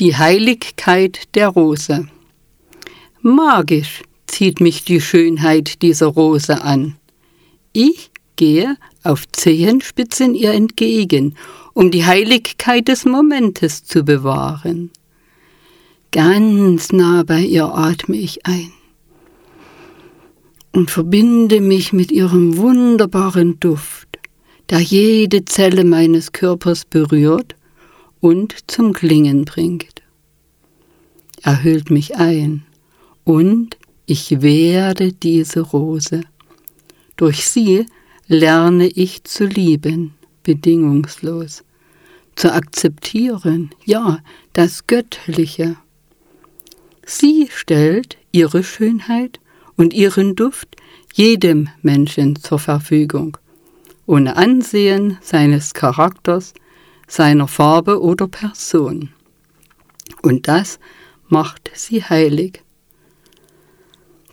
Die Heiligkeit der Rose. Magisch zieht mich die Schönheit dieser Rose an. Ich gehe auf Zehenspitzen ihr entgegen, um die Heiligkeit des Momentes zu bewahren. Ganz nah bei ihr atme ich ein und verbinde mich mit ihrem wunderbaren Duft, der jede Zelle meines Körpers berührt und zum Klingen bringt. Er hüllt mich ein und ich werde diese Rose. Durch sie lerne ich zu lieben, bedingungslos, zu akzeptieren, ja, das Göttliche. Sie stellt ihre Schönheit und ihren Duft jedem Menschen zur Verfügung, ohne Ansehen seines Charakters, seiner Farbe oder Person. Und das macht sie heilig.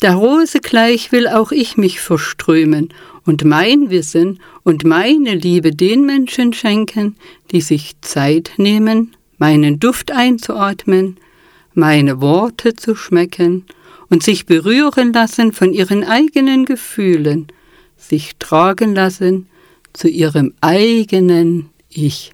Der Rose gleich will auch ich mich verströmen und mein Wissen und meine Liebe den Menschen schenken, die sich Zeit nehmen, meinen Duft einzuatmen, meine Worte zu schmecken und sich berühren lassen von ihren eigenen Gefühlen, sich tragen lassen zu ihrem eigenen Ich.